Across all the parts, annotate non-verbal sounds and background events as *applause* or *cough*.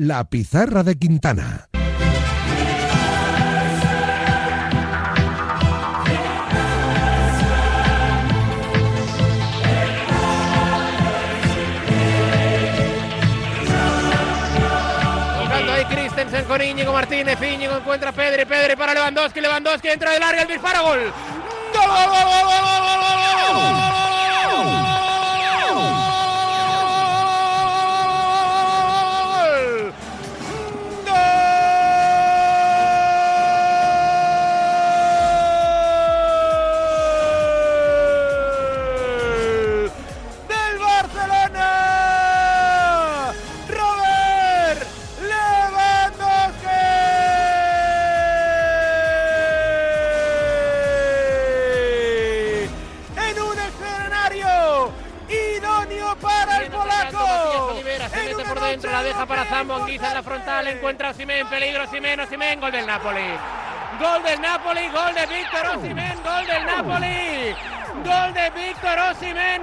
La pizarra de Quintana. con Íñigo Martínez. Íñigo encuentra a Pedri, Pedri para Lewandowski, Lewandowski entra de larga el disparo, gol! Osimhen, peligro Osimhen, Osimhen, gol del Napoli. Gol del Napoli, gol de Víctor Osimhen, gol del Napoli. Gol de Víctor Osimhen.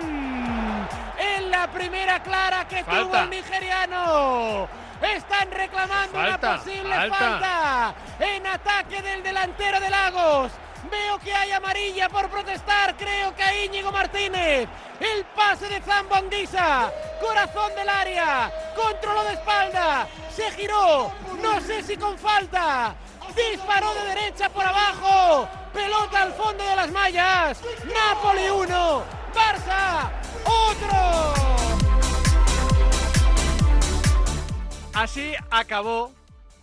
En la primera clara que tuvo Falta. el nigeriano. Están reclamando Falta, una posible falta. falta en ataque del delantero de Lagos. Veo que hay amarilla por protestar, creo que a Íñigo Martínez. El pase de Zambo Anguisa, corazón del área, controló de espalda, se giró, no sé si con falta. Disparó de derecha por abajo, pelota al fondo de las mallas. Napoli 1, Barça otro. Así acabó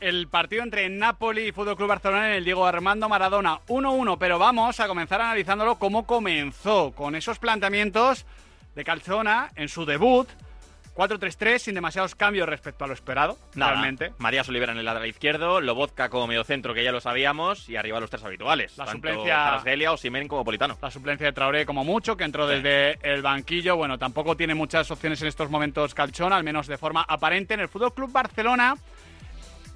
el partido entre Napoli y Fútbol Club Barcelona en el Diego Armando Maradona 1-1, pero vamos a comenzar analizándolo cómo comenzó con esos planteamientos de Calzona en su debut 4-3-3 sin demasiados cambios respecto a lo esperado, Nada. realmente. María Olivera en el lateral izquierdo, Lobotka como mediocentro, que ya lo sabíamos, y arriba los tres habituales. La tanto suplencia- Kvaratskhelia, Osimhen como Politano. La suplencia de Traoré como mucho, que entró desde el banquillo. Bueno, tampoco tiene muchas opciones en estos momentos Calchón, al menos de forma aparente. En el Fútbol Club Barcelona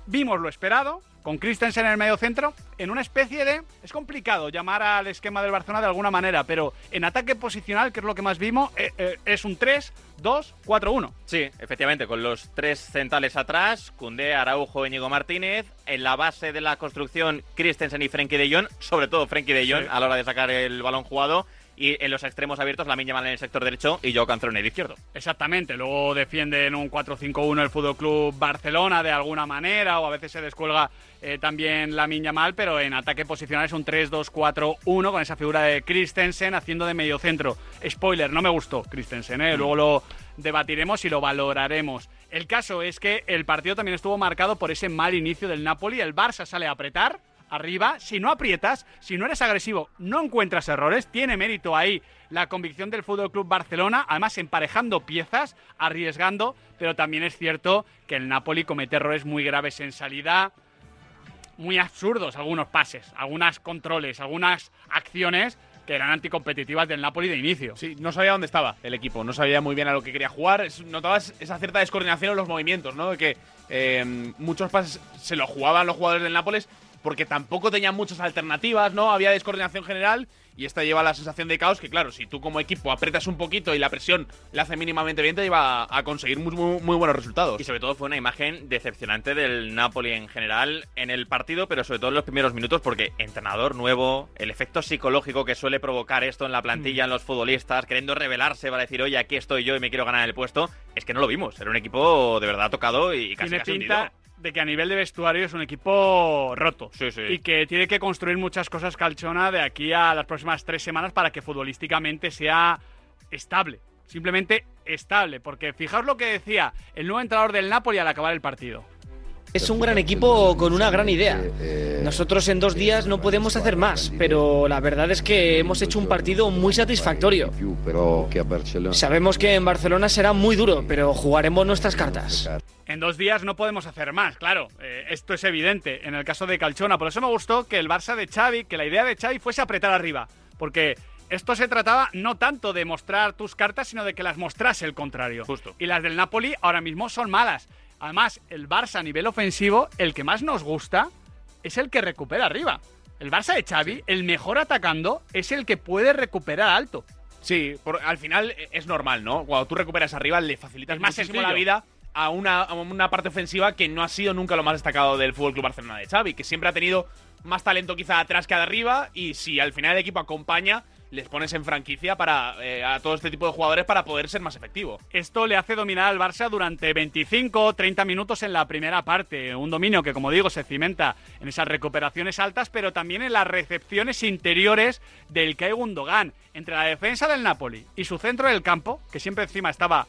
vimos lo esperado, con Christensen en el medio centro, en una especie de... Es complicado llamar al esquema del Barcelona de alguna manera, pero en ataque posicional, que es lo que más vimos, eh, eh, es un 3-2-4-1. Sí, efectivamente, con los tres centrales atrás, Cundé, Araujo, Íñigo Martínez. En la base de la construcción, Christensen y Frenkie de Jong, sobre todo Frenkie de Jong Sí. a la hora de sacar el balón jugado. Y en los extremos abiertos, la Yamal en el sector derecho y Joao Cancelo en el izquierdo. Exactamente, luego defiende en un 4-5-1 el Fútbol Club Barcelona de alguna manera, o a veces se descuelga eh, también la miña mal, pero en ataque posicional es un 3-2-4-1 con esa figura de Christensen haciendo de mediocentro. Spoiler, no me gustó Christensen, ¿eh? luego lo debatiremos y lo valoraremos. El caso es que el partido también estuvo marcado por ese mal inicio del Napoli, el Barça sale a apretar arriba, si no aprietas, si no eres agresivo, no encuentras errores, tiene mérito ahí la convicción del Fútbol Club Barcelona, además emparejando piezas, arriesgando, pero también es cierto que el Napoli comete errores muy graves en salida, muy absurdos algunos pases, algunas controles, algunas acciones que eran anticompetitivas del Napoli de inicio. Sí, no sabía dónde estaba el equipo, no sabía muy bien a lo que quería jugar. Notabas esa cierta descoordinación en los movimientos, ¿no? De que eh, muchos pases se los jugaban los jugadores del Nápoles porque tampoco tenían muchas alternativas, ¿no? Había descoordinación general y esta lleva la sensación de caos que, claro, si tú como equipo apretas un poquito y la presión la hace mínimamente bien, te lleva a, a conseguir muy, muy- muy buenos resultados. Y sobre todo fue una imagen decepcionante del Napoli en general en el partido, pero sobre todo en los primeros minutos, porque entrenador nuevo, el efecto psicológico que suele provocar esto en la plantilla, en los futbolistas, queriendo revelarse para decir, oye, aquí estoy yo y me quiero ganar el puesto, es que no lo vimos. Era un equipo de verdad tocado y casi tiene casi pinta hundido. De que a nivel de vestuario es un equipo roto. Sí, sí. Y que tiene que construir muchas cosas Calchona de aquí a las próximas tres semanas para que futbolísticamente sea estable. Simplemente estable. Porque fijaos lo que decía el nuevo entrenador del Napoli al acabar el partido. Es un gran equipo con una gran idea. Nosotros en dos días no podemos hacer más, pero la verdad es que hemos hecho un partido muy satisfactorio. Sabemos que en Barcelona será muy duro, pero jugaremos nuestras cartas. En dos días no podemos hacer más, claro. eh, esto es evidente en el caso de Calchona. Por eso me gustó que el Barça de Xavi, que la idea de Xavi fuese apretar arriba. Porque esto se trataba no tanto de mostrar tus cartas, sino de que las mostrase el contrario. Justo. Y las del Napoli ahora mismo son malas. Además, el Barça a nivel ofensivo, el que más nos gusta, es el que recupera arriba. El Barça de Xavi, el mejor atacando, es el que puede recuperar alto. Sí, por- al final eh, es normal, ¿no? Cuando tú recuperas arriba le facilitas Es más muchísimo la vida a una, a una parte ofensiva que no ha sido nunca lo más destacado del Fútbol Club Barcelona de Xavi, que siempre ha tenido más talento quizá atrás que arriba y si al final el equipo acompaña les pones en franquicia para eh, a todo este tipo de jugadores para poder ser más efectivo. Esto le hace dominar al Barça durante 25 30 minutos en la primera parte. Un dominio que, como digo, se cimenta en esas recuperaciones altas, pero también en las recepciones interiores del Kai Gundogan. Entre la defensa del Napoli y su centro del campo, que siempre encima estaba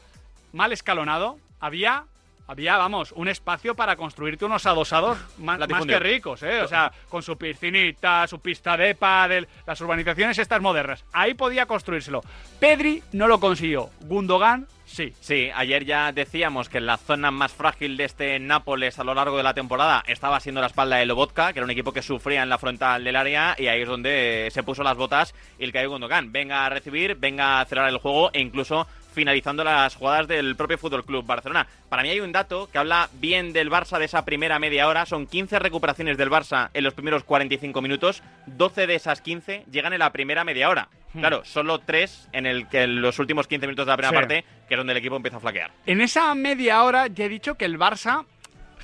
mal escalonado, había había, vamos, un espacio para construirte unos adosados más, más que ricos, ¿eh? O sea, con su piscinita, su pista de pádel, las urbanizaciones estas modernas. Ahí podía construírselo. Pedri no lo consiguió. Gundogan Sí. Sí, ayer ya decíamos que la zona más frágil de este Nápoles a lo largo de la temporada estaba siendo la espalda de Lobotka, que era un equipo que sufría en la frontal del área, y ahí es donde se puso las botas y el Caio Gundogan. Venga a recibir, venga a cerrar el juego e incluso finalizando las jugadas del propio Fútbol Club Barcelona. Para mí hay un dato que habla bien del Barça de esa primera media hora. Son 15 recuperaciones del Barça en los primeros 45 minutos. 12 de esas 15 llegan en la primera media hora. Hmm. Claro, solo 3 en, el que en los últimos 15 minutos de la primera parte, que es donde el equipo empieza a flaquear. En esa media hora ya he dicho que el Barça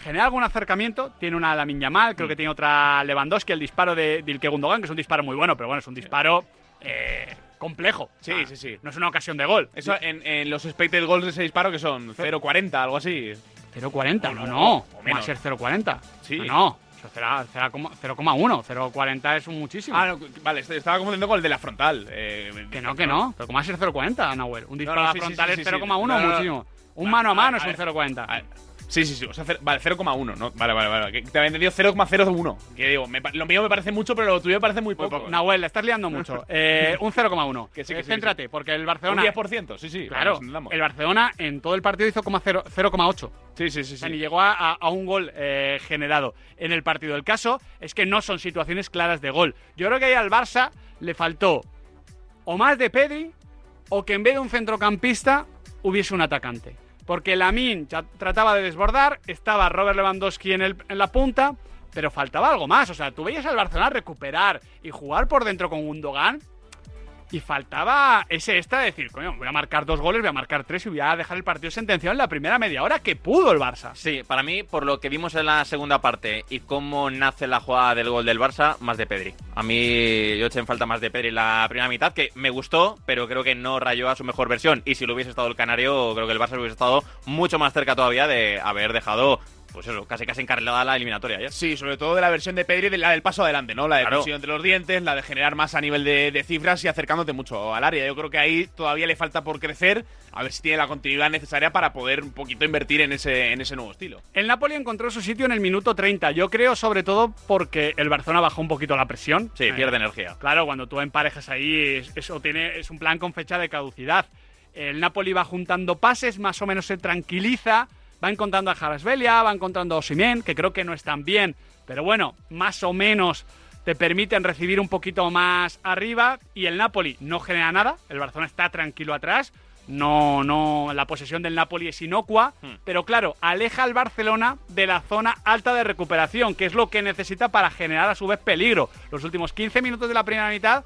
genera algún acercamiento. Tiene una Lamin Yamal, creo hmm. que tiene otra Lewandowski, el disparo de Dilke Gundogan, que es un disparo muy bueno, pero bueno, es un disparo eh, complejo. Sí, sí, sí. No es una ocasión de gol. Eso en, los expected goals de ese disparo que son 0.40, algo así. 0.40, no, no. ¿Cómo va a ser 0.40? Sí. No, no. será, 0,1. 0,40 es un muchísimo. Ah, vale, estaba confundiendo con el de la frontal. Eh, que no, que no. Pero ¿cómo va a ser 0,40, Nahuel? Un disparo a la frontal es 0,1 muchísimo. Un mano a mano es un 0,40. Sí, sí, sí. O sea, vale, 0,1, ¿no? Vale, vale, vale. te había entendido 0,01. Que digo, lo mío me parece mucho, pero lo tuyo me parece muy poco. Nahuel, le estás liando mucho. *laughs* eh, un 0,1. Que sí, que Céntrate, porque el Barcelona. Un 10%, sí, sí. Claro. El Barcelona en todo el partido hizo 0,8. Sí, sí, sí. O sea, ni llegó a, un gol eh, generado en el partido. El caso es que no son situaciones claras de gol. Yo creo que ahí al Barça le faltó o más de Pedri o que en vez de un centrocampista hubiese un atacante porque Lamin trataba de desbordar, estaba Robert Lewandowski en la punta, pero faltaba algo más. O sea, tú veías al Barcelona recuperar y jugar por dentro con Gundogan y faltaba ese extra de decir, coño, voy a marcar dos goles, voy a marcar tres y voy a dejar el partido sentenciado en la primera media hora que pudo el Barça. Sí, para mí, por lo que vimos en la segunda parte y cómo nace la jugada del gol del Barça, más de Pedri. A mí yo eché en falta más de Pedri en la primera mitad, que me gustó, pero creo que no rayó a su mejor versión. Y si lo hubiese estado el Canario, creo que el Barça hubiese estado mucho más cerca todavía de haber dejado pues eso, casi casi encarrilada la eliminatoria ya. Sí, sobre todo de la versión de Pedri, de la del paso adelante, ¿no? La de claro. entre los dientes, la de generar más a nivel de, cifras y acercándote mucho al área. Yo creo que ahí todavía le falta por crecer, a ver si tiene la continuidad necesaria para poder un poquito invertir en ese, en ese nuevo estilo. El Napoli encontró su sitio en el minuto 30, yo creo sobre todo porque el Barcelona bajó un poquito la presión. Sí, pierde energía. Claro, cuando tú emparejas ahí, eso tiene, es un plan con fecha de caducidad. El Napoli va juntando pases, más o menos se tranquiliza Va encontrando a Jarasbelia, va encontrando a Osimhen, que creo que no están bien, pero bueno, más o menos te permiten recibir un poquito más arriba y el Napoli no genera nada, el Barcelona está tranquilo atrás, no, no, la posesión del Napoli es inocua, hmm. pero claro, aleja al Barcelona de la zona alta de recuperación, que es lo que necesita para generar a su vez peligro. Los últimos 15 minutos de la primera mitad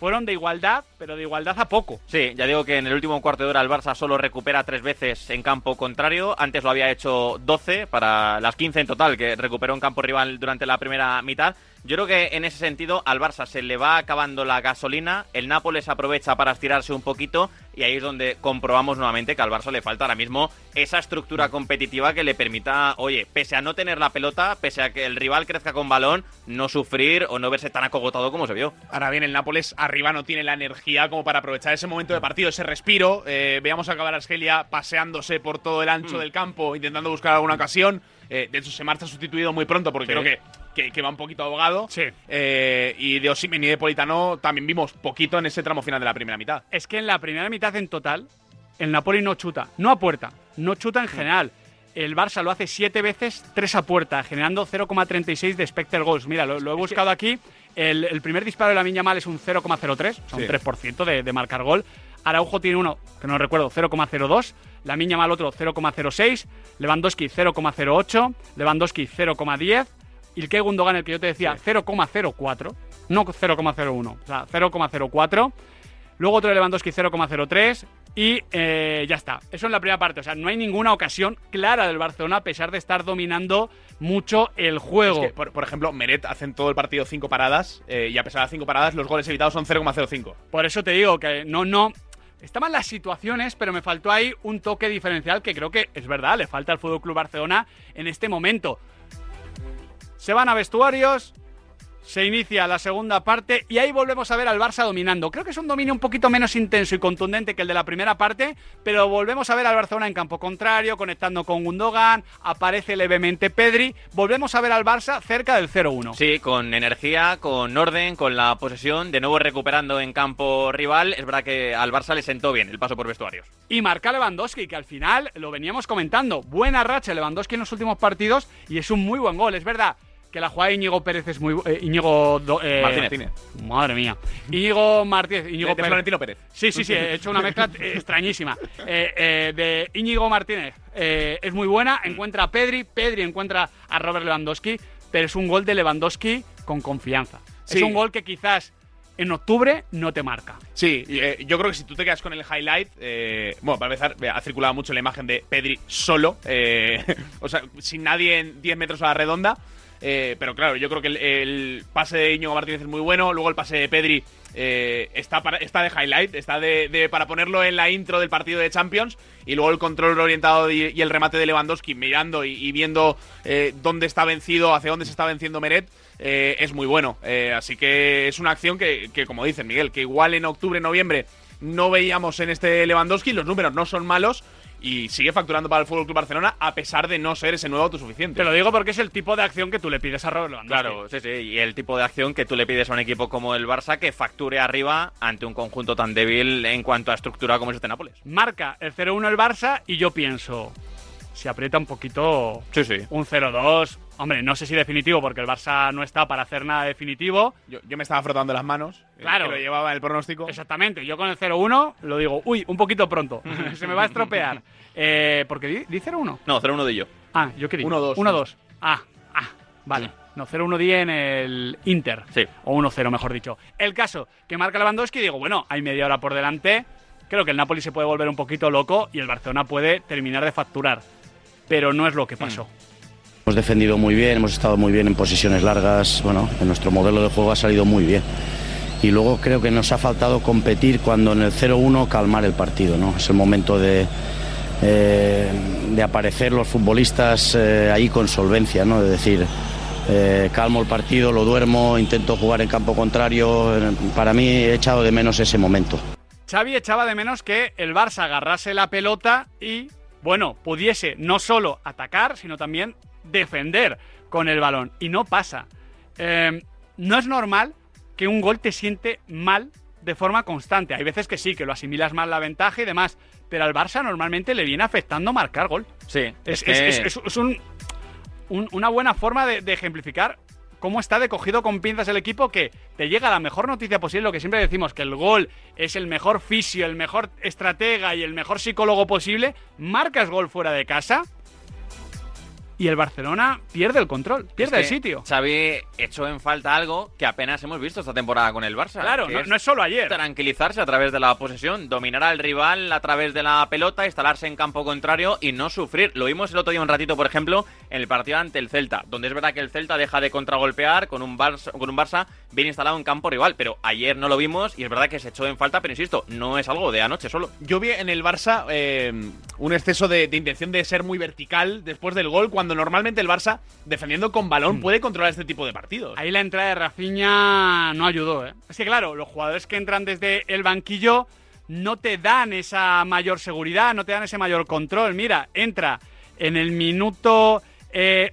fueron de igualdad, pero de igualdad a poco. Sí, ya digo que en el último cuarto de hora el Barça solo recupera tres veces en campo contrario. Antes lo había hecho 12 para las 15 en total que recuperó en campo rival durante la primera mitad. Yo creo que en ese sentido al Barça se le va acabando la gasolina, el Nápoles aprovecha para estirarse un poquito y ahí es donde comprobamos nuevamente que al Barça le falta ahora mismo esa estructura competitiva que le permita, oye, pese a no tener la pelota, pese a que el rival crezca con balón, no sufrir o no verse tan acogotado como se vio. Ahora bien, el Nápoles arriba no tiene la energía como para aprovechar ese momento de partido, ese respiro. Eh, veamos acabar a Argelia paseándose por todo el ancho mm. del campo, intentando buscar alguna ocasión. Eh, de hecho, se marcha sustituido muy pronto porque creo que que, va un poquito abogado. Sí. Eh, y de Osimen y de Politano también vimos poquito en ese tramo final de la primera mitad. Es que en la primera mitad en total, el Napoli no chuta, no a puerta, no chuta en mm. general. El Barça lo hace siete veces, tres a puerta, generando 0,36 de expected goals. Mira, lo, he buscado aquí. El, primer disparo de la Miña Mal es un 0,03, o sea, un 3% de, de marcar gol. Araujo tiene uno, que no recuerdo, 0,02. La Miña Mal otro, 0,06. Lewandowski, 0,08. Lewandowski, 0,10 y el que el que yo te decía, 0,04, no 0,01, o sea, 0,04. Luego otro de Lewandowski 0,03 y eh, ya está. Eso en la primera parte. O sea, no hay ninguna ocasión clara del Barcelona a pesar de estar dominando mucho el juego. por, ejemplo, Meret hacen todo el partido cinco paradas eh, y a pesar de las cinco paradas los goles evitados son 0,05. Por eso te digo que no, no... Estaban las situaciones, pero me faltó ahí un toque diferencial que creo que es verdad, le falta al Fútbol Club Barcelona en este momento. Se van a vestuarios, se inicia la segunda parte y ahí volvemos a ver al Barça dominando. Creo que es un dominio un poquito menos intenso y contundente que el de la primera parte, pero volvemos a ver al Barcelona en campo contrario, conectando con Gundogan, aparece levemente Pedri, volvemos a ver al Barça cerca del 0-1. Sí, con energía, con orden, con la posesión, de nuevo recuperando en campo rival. Es verdad que al Barça le sentó bien el paso por vestuarios. Y marca Lewandowski, que al final lo veníamos comentando. Buena racha Lewandowski en los últimos partidos y es un muy buen gol, es verdad que la jugada de Íñigo Pérez es muy. Eh, Íñigo. Eh, Martínez. Madre mía. Íñigo Martínez. Íñigo de, Florentino Pérez. Sí, sí, sí. He hecho una mezcla extrañísima. Eh, de Íñigo Martínez. es muy buena. Encuentra a Pedri. Pedri encuentra a Robert Lewandowski. Pero es un gol de Lewandowski con confianza. Es un gol que quizás en octubre no te marca. Sí, yo creo que si tú te quedas con el highlight, bueno, para empezar, ha circulado mucho la imagen de Pedri solo, *laughs* o sea, sin nadie en 10 metros a la redonda. Eh, pero claro, yo creo que el, pase de Íñigo Martínez es muy bueno. Luego el pase de Pedri eh, está, está de highlight, está de, para ponerlo en la intro del partido de Champions. Y luego el control orientado y, el remate de Lewandowski mirando y, viendo eh, dónde está vencido, hacia dónde se está venciendo Meret. es muy bueno. así que es una acción que, que, como dice Miguel, que igual en octubre, noviembre no veíamos en este Lewandowski. Los números no son malos, y sigue facturando para el Fútbol Club Barcelona a pesar de no ser ese nuevo autosuficiente. Te lo digo porque es el tipo de acción que tú le pides a Robert. Claro, sí, sí, y el tipo de acción que tú le pides a un equipo como el Barça que facture arriba ante un conjunto tan débil en cuanto a estructura como es este Nápoles. Marca el 0-1 el Barça y yo pienso, se aprieta un poquito sí, sí. un 0-2. Hombre, no sé si definitivo, porque el Barça no está para hacer nada definitivo. Yo, me estaba frotando las manos. Eh, claro. Que lo llevaba el pronóstico. Exactamente. Yo con el 0-1 lo digo, uy, un poquito pronto. *laughs* Se me va a estropear. *laughs* Eh, porque di, 0-1. No, 0-1 de yo. Ah, yo quería. 1-2. 1-2. Ah, ah, vale. No, 0-1 di en el Inter. Sí. O 1-0, mejor dicho. El caso que marca Lewandowski, digo, bueno, hay media hora por delante. Creo que el Napoli se puede volver un poquito loco y el Barcelona puede terminar de facturar pero no es lo que pasó. Hemos defendido muy bien, hemos estado muy bien en posiciones largas, bueno, en nuestro modelo de juego ha salido muy bien. Y luego creo que nos ha faltado competir cuando en el 0-1 calmar el partido, ¿no? Es el momento de, eh, de aparecer los futbolistas eh, ahí con solvencia, ¿no? De decir, eh, calmo el partido, lo duermo, intento jugar en campo contrario. Para mí he echado de menos ese momento. Xavi echaba de menos que el Barça agarrase la pelota y bueno, pudiese no solo atacar, sino también defender con el balón. Y no pasa. Em, no es normal que un gol te siente mal de forma constante. Hay veces que sí, que lo asimilas mal la ventaja y demás. Pero al Barça normalmente le viene afectando marcar gol. Sí. Es, una buena forma de ejemplificar cómo está de cogido con pinzas el equipo que te llega la mejor noticia posible, lo que siempre decimos, que el gol es el mejor fisio, el mejor estratega y el mejor psicólogo posible, marcas gol fuera de casa y el Barcelona pierde el control, pierde el sitio. Xavi echó en falta algo que apenas hemos visto esta temporada con el Barça. Claro, no es, solo ayer. Tranquilizarse a través de la posesión, dominar al rival a través de la pelota, instalarse en campo contrario y no sufrir. Lo vimos el otro día un ratito, por ejemplo, en el partido ante el Celta, donde es verdad que el Celta deja de contragolpear con un Barça, con un Barça bien instalado en campo rival, pero ayer no lo vimos y es verdad que se echó en falta, pero insisto, no es algo de anoche solo. Yo vi en el Barça eh, un exceso de intención de ser muy vertical después del gol, cuando normalmente el Barça defendiendo con balón, mm. puede controlar este tipo de partidos. Ahí la entrada de Rafinha no ayudó, ¿eh? Es que claro, los jugadores que entran desde el banquillo no te dan esa mayor seguridad, no te dan ese mayor control. Mira, entra en el minuto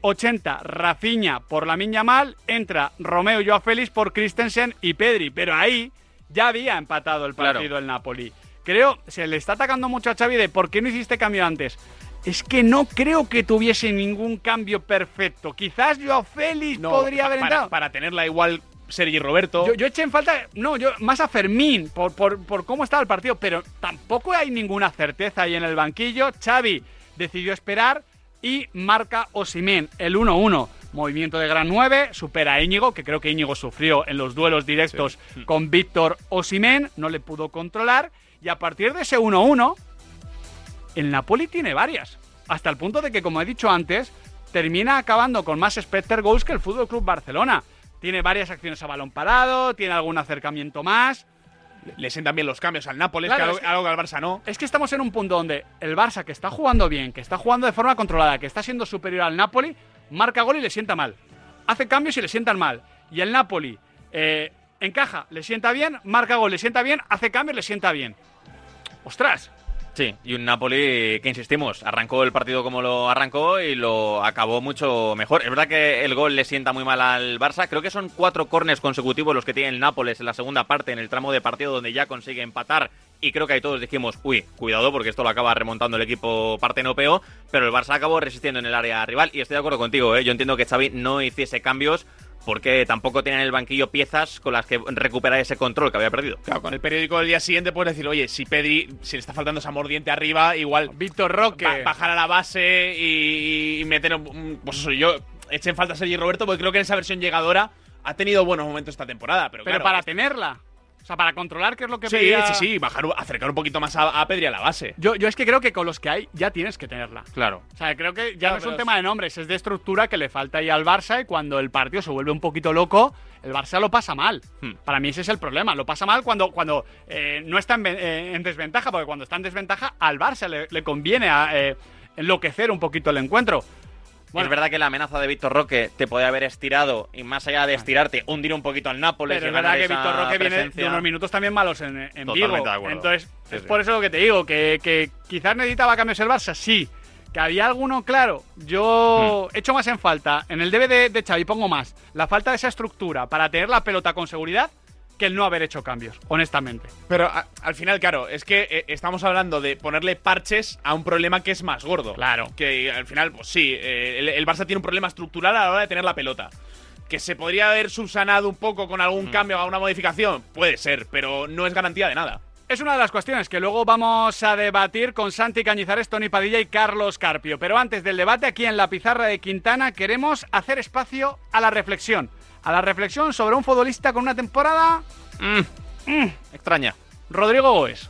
80 eh, Rafinha por la Miña Mal, entra Romeo y Joao Félix por Christensen y Pedri, pero ahí ya había empatado el partido el Napoli. Creo, se le está atacando mucho a Xavi de por qué no hiciste cambio antes es que no creo que tuviese ningún cambio perfecto. Quizás Joao Félix podría haber entrado. Para, tenerla igual Sergi Roberto. Yo, eché en falta, no, yo más a Fermín por, por, cómo estaba el partido, pero tampoco hay ninguna certeza ahí en el banquillo. Xavi decidió esperar y marca Osimen el 1-1. movimiento de gran 9, supera a Íñigo, que creo que Íñigo sufrió en los duelos directos con Víctor Osimén, no le pudo controlar, y a partir de ese 1-1, el Napoli tiene varias, hasta el punto de que, como he dicho antes, termina acabando con más Specter goals que el Fútbol Club Barcelona. Tiene varias acciones a balón parado, tiene algún acercamiento más. Le sientan bien los cambios al Nápoles, Claro, que algo, es que- algo que al Barça no. Es que estamos en un punto donde el Barça, que está jugando bien, que está jugando de forma controlada, que está siendo superior al Napoli, marca gol y le sienta mal. Hace cambios y le sientan mal. Y el Napoli eh, encaja, le sienta bien, marca gol, le sienta bien, hace cambios, le sienta bien. ¡Ostras! Sí, y un Napoli que insistimos, arrancó el partido como lo arrancó y lo acabó mucho mejor. Es verdad que el gol le sienta muy mal al Barça. Creo que son cuatro cornes consecutivos los que tiene el Nápoles en la segunda parte, en el tramo de partido donde ya consigue empatar. Y creo que ahí todos dijimos, uy, cuidado porque esto lo acaba remontando el equipo partenopeo. Pero el Barça acabó resistiendo en el área rival. Y estoy de acuerdo contigo, ¿eh? yo entiendo que Xavi no hiciese cambios porque tampoco tenía en el banquillo piezas con las que recuperar ese control que había perdido. Claro, con el periódico del día siguiente puedes decir, oye, si Pedri, si le está faltando esa mordiente arriba, igual Víctor Roque. ba- bajar a la base y, y meter, pues eso, yo echen falta a Sergi Roberto porque creo que en esa versión llegadora ha tenido buenos momentos esta temporada, pero, Pero claro, para tenerla. O sea, para controlar qué es lo que Sí, pedía- sí, sí, bajar, acercar un poquito más a, a Pedri a la base. Yo, yo es que creo que con los que hay ya tienes que tenerla. Claro. O sea, creo que ya Claro, no es un tema de nombres, es de estructura que le falta ahí al Barça y cuando el partido se vuelve un poquito loco, el Barça lo pasa mal. Hmm. Para mí ese es el problema, lo pasa mal cuando, cuando eh, no está en, eh, en desventaja, porque cuando está en desventaja al Barça le, le conviene a, eh, enloquecer un poquito el encuentro. Bueno, es verdad que la amenaza de Víctor Roque te puede haber estirado y más allá de estirarte, hundir un poquito al Nápoles. Pero y es verdad que Víctor Roque viene de unos minutos también malos en, en Vigo. Entonces, Sí, es sí. por eso lo que te digo, que, que quizás necesitaba cambios el Barça, sí. Que había alguno, claro. Yo Hmm. echo más en falta. En el DVD de Xavi pongo más. La falta de esa estructura para tener la pelota con seguridad que el no haber hecho cambios, honestamente. Pero a- al final, claro, es que eh, estamos hablando de ponerle parches a un problema que es más gordo. Claro. Que al final, pues sí, eh, el, el Barça tiene un problema estructural a la hora de tener la pelota. Que se podría haber subsanado un poco con algún Mm. cambio o alguna modificación, puede ser, pero no es garantía de nada. Es una de las cuestiones que luego vamos a debatir con Santi Cañizares, Tony Padilla y Carlos Carpio. Pero antes del debate, aquí en la pizarra de Quintana, queremos hacer espacio a la reflexión. A la reflexión sobre un futbolista con una temporada. Mm, Extraña. Rodrigo Goes.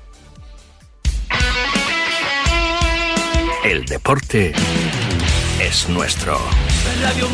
El deporte es nuestro. Radio.